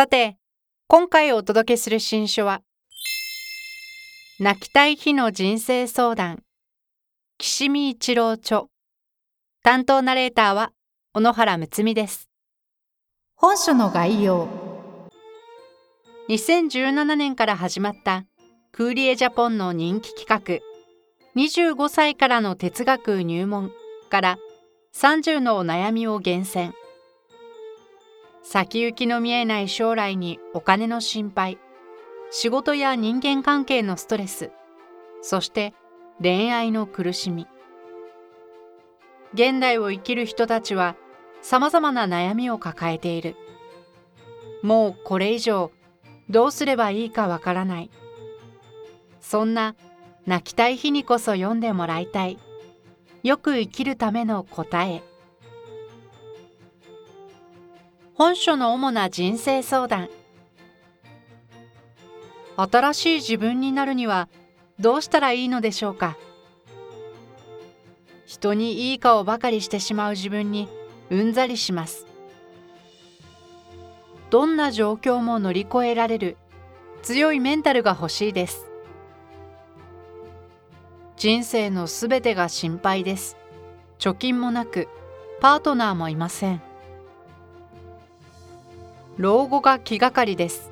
さて今回お届けする新書は泣きたい日の人生相談。岸見一郎著。担当ナレーターは小野原睦美です。本書の概要。2017年から始まったクーリエジャポンの人気企画。25歳からの哲学入門から30のお悩みを厳選先行きの見えない将来にお金の心配。仕事や人間関係のストレス。そして恋愛の苦しみ。現代を生きる人たちはさまざまな悩みを抱えている。もうこれ以上どうすればいいかわからない。そんな泣きたい日にこそ読んでもらいたい。よく生きるための答え。本書の主な人生相談。新しい自分になるにはどうしたらいいのでしょうか？人にいい顔ばかりしてしまう自分にうんざりします。どんな状況も乗り越えられる。強いメンタルが欲しいです。人生のすべてが心配です。貯金もなく、パートナーもいません。老後が気がかりです。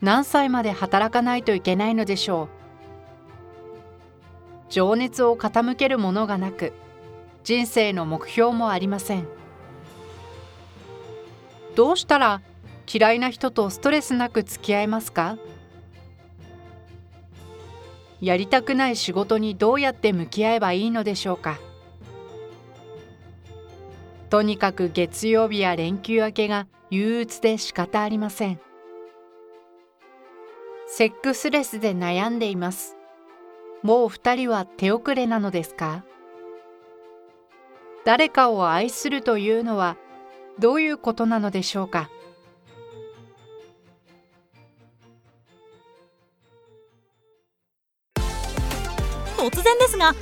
何歳まで働かないといけないのでしょう。情熱を傾けるものがなく、人生の目標もありません。どうしたら嫌いな人とストレスなく付き合えますか？やりたくない仕事にどうやって向き合えばいいのでしょうか？とにかく月曜日や連休明けが憂鬱で仕方ありません。セックスレスで悩んでいます。もう二人は手遅れなのですか？誰かを愛するというのはどういうことなのでしょうか？突然ですが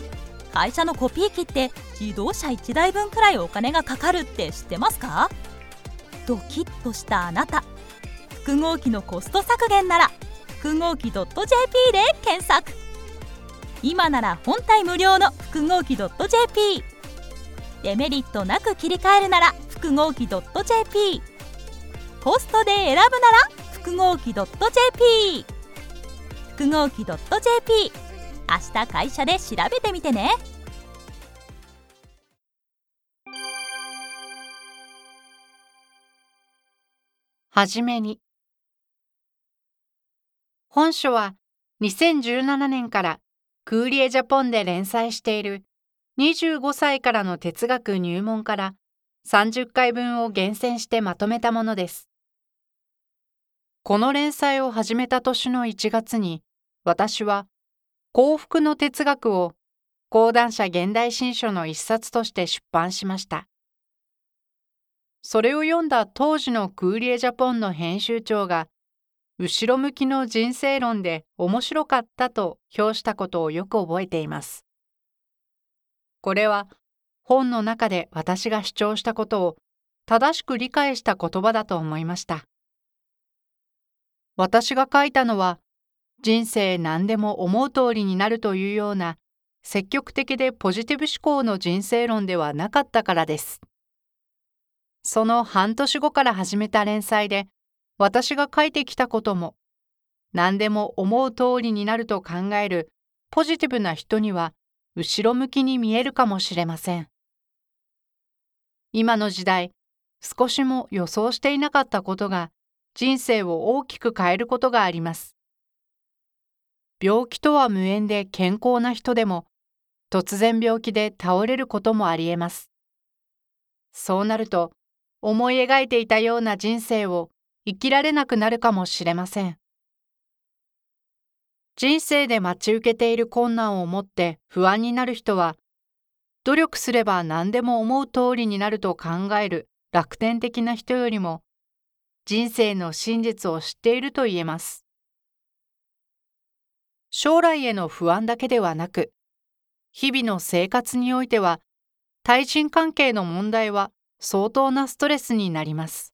会社のコピー機って自動車1台分くらいお金がかかるって知ってますか？ドキッとしたあなた。複合機のコスト削減なら複合機 .jp で検索。今なら本体無料の複合機 .jp デメリットなく切り替えるなら複合機 .jp コストで選ぶなら複合機 .jp 複合機 .jp 明日会社で調べてみてね。はじめに本書は2017年からクーリエジャポンで連載している25歳からの哲学入門から30回分を厳選してまとめたものです。この連載を始めた年の1月に私は幸福の哲学を講談社現代新書の一冊として出版しました。それを読んだ当時のクーリエジャポンの編集長が、後ろ向きの人生論で面白かったと評したことをよく覚えています。これは本の中で私が主張したことを正しく理解した言葉だと思いました。私が書いたのは人生何でも思う通りになるというような積極的でポジティブ思考の人生論ではなかったからです。その半年後から始めた連載で私が書いてきたことも何でも思う通りになると考えるポジティブな人には後ろ向きに見えるかもしれません。今の時代少しも予想していなかったことが人生を大きく変えることがあります。病気とは無縁で健康な人でも突然病気で倒れることもありえます。そうなると思い描いていたような人生を生きられなくなるかもしれません。人生で待ち受けている困難を持って不安になる人は、努力すれば何でも思う通りになると考える楽天的な人よりも、人生の真実を知っていると言えます。将来への不安だけではなく、日々の生活においては、対人関係の問題は相当なストレスになります。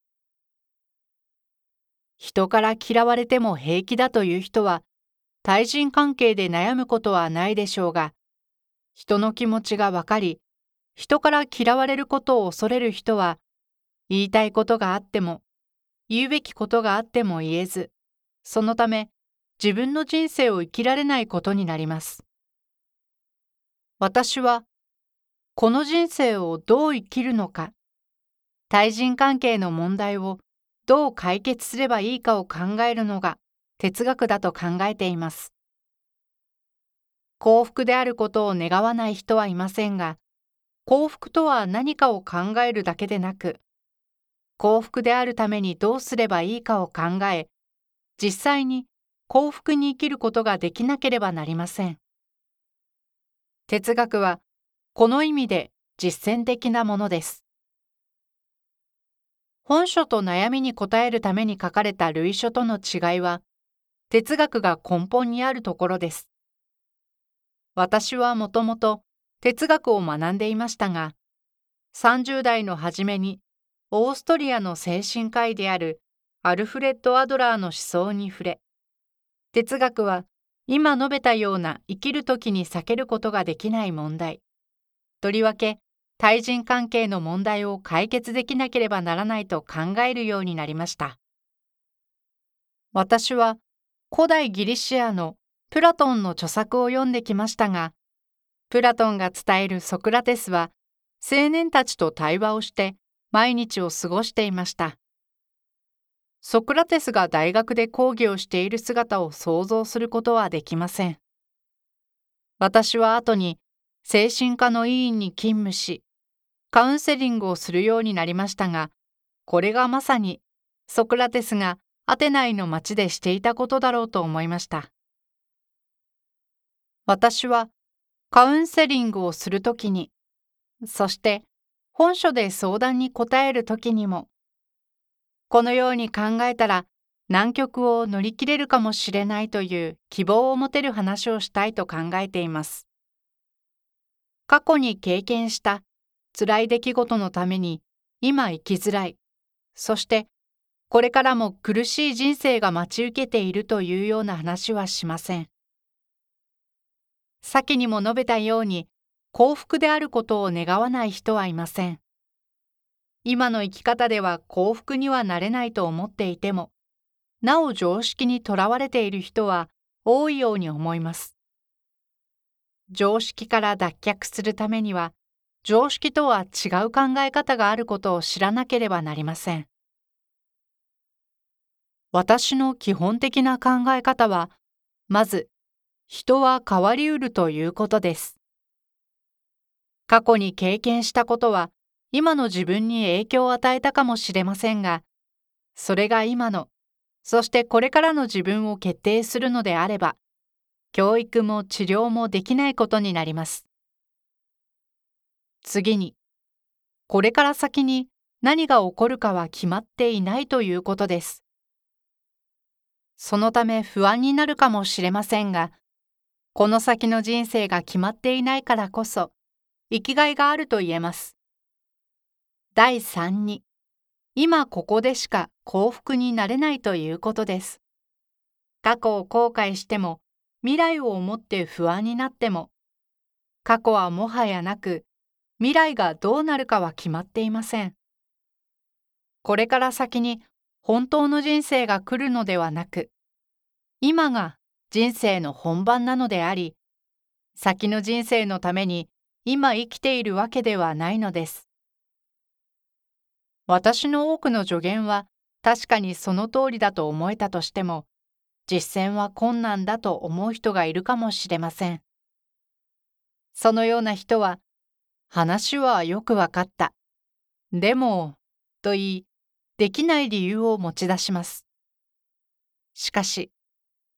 人から嫌われても平気だという人は、対人関係で悩むことはないでしょうが、人の気持ちがわかり、人から嫌われることを恐れる人は、言いたいことがあっても、言うべきことがあっても言えず、そのため自分の人生を生きられないことになります。私は、この人生をどう生きるのか、対人関係の問題をどう解決すればいいかを考えるのが哲学だと考えています。幸福であることを願わない人はいませんが、幸福とは何かを考えるだけでなく、幸福であるためにどうすればいいかを考え、実際に幸福に生きることができなければなりません。哲学はこの意味で実践的なものです。本書と悩みに答えるために書かれた類書との違いは、哲学が根本にあるところです。私はもともと哲学を学んでいましたが、30代の初めにオーストリアの精神科医であるアルフレッド・アドラーの思想に触れ、哲学は今述べたような生きる時に避けることができない問題、とりわけ対人関係の問題を解決できなければならないと考えるようになりました。私は古代ギリシアのプラトンの著作を読んできましたが、プラトンが伝えるソクラテスは青年たちと対話をして毎日を過ごしていました。ソクラテスが大学で講義をしている姿を想像することはできません。私は後に精神科の医院に勤務し、カウンセリングをするようになりましたが、これがまさにソクラテスがアテナイの町でしていたことだろうと思いました。私はカウンセリングをするときに、そして本書で相談に答えるときにも、このように考えたら難局を乗り切れるかもしれないという希望を持てる話をしたいと考えています。過去に経験した辛い出来事のために今生きづらい、そしてこれからも苦しい人生が待ち受けているというような話はしません。先にも述べたように幸福であることを願わない人はいません。今の生き方では幸福にはなれないと思っていても、なお常識にとらわれている人は多いように思います。常識から脱却するためには、常識とは違う考え方があることを知らなければなりません。私の基本的な考え方は、まず、人は変わりうるということです。過去に経験したことは今の自分に影響を与えたかもしれませんが、それが今の、そしてこれからの自分を決定するのであれば、教育も治療もできないことになります。次に、これから先に何が起こるかは決まっていないということです。そのため不安になるかもしれませんが、この先の人生が決まっていないからこそ、生きがいがあると言えます。第3に、今ここでしか幸福になれないということです。過去を後悔しても、未来を思って不安になっても、過去はもはやなく、未来がどうなるかは決まっていません。これから先に本当の人生が来るのではなく、今が人生の本番なのであり、先の人生のために今生きているわけではないのです。私の多くの助言は確かにその通りだと思えたとしても、実践は困難だと思う人がいるかもしれません。そのような人は、話はよくわかった。でも、と言い、できない理由を持ち出します。しかし、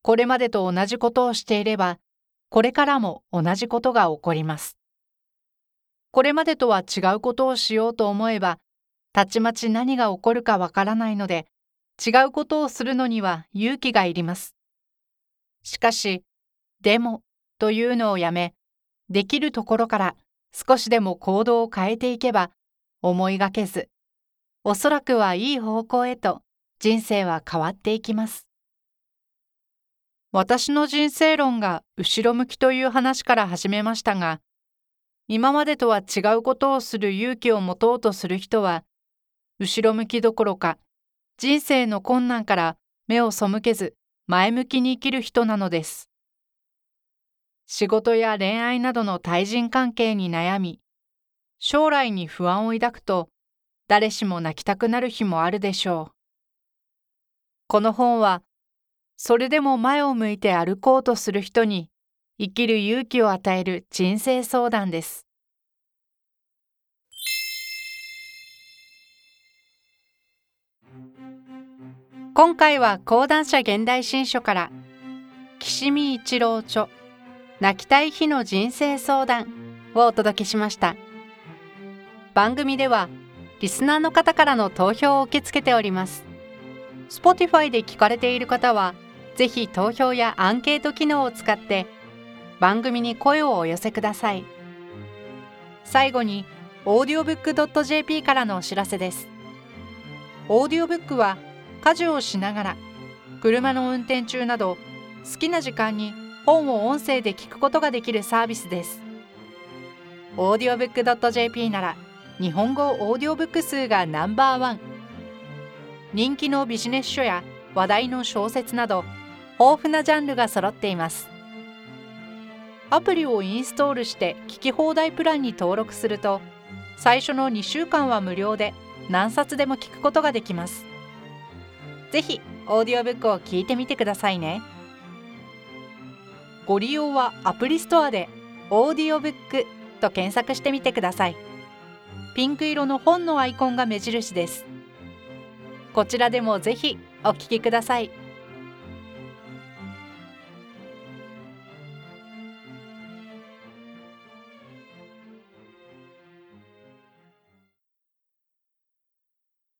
これまでと同じことをしていれば、これからも同じことが起こります。これまでとは違うことをしようと思えば、たちまち何が起こるかわからないので、違うことをするのには勇気がいります。しかし、でもというのをやめ、できるところから少しでも行動を変えていけば、思いがけず、おそらくはいい方向へと人生は変わっていきます。私の人生論が後ろ向きという話から始めましたが、今までとは違うことをする勇気を持とうとする人は、後ろ向きどころか、人生の困難から目を背けず前向きに生きる人なのです。仕事や恋愛などの対人関係に悩み、将来に不安を抱くと、誰しも泣きたくなる日もあるでしょう。この本は、それでも前を向いて歩こうとする人に生きる勇気を与える人生相談です。今回は講談社現代新書から岸見一郎著泣きたい日の人生相談をお届けしました。番組ではリスナーの方からの投票を受け付けております。Spotify で聞かれている方はぜひ投票やアンケート機能を使って番組に声をお寄せください。最後に audiobook.jp からのお知らせです。オーディオブックは家事をしながら車の運転中など好きな時間に本を音声で聞くことができるサービスです。オーディオブックドット .jp なら日本語オーディオブック数がナンバーワン。人気のビジネス書や話題の小説など豊富なジャンルが揃っています。アプリをインストールして聞き放題プランに登録すると最初の2週間は無料で何冊でも聞くことができます。ぜひオーディオブックを聞いてみてくださいね。ご利用はアプリストアでオーディオブックと検索してみてくださいピンク色の本のアイコンが目印ですこちらでもぜひお聞きください。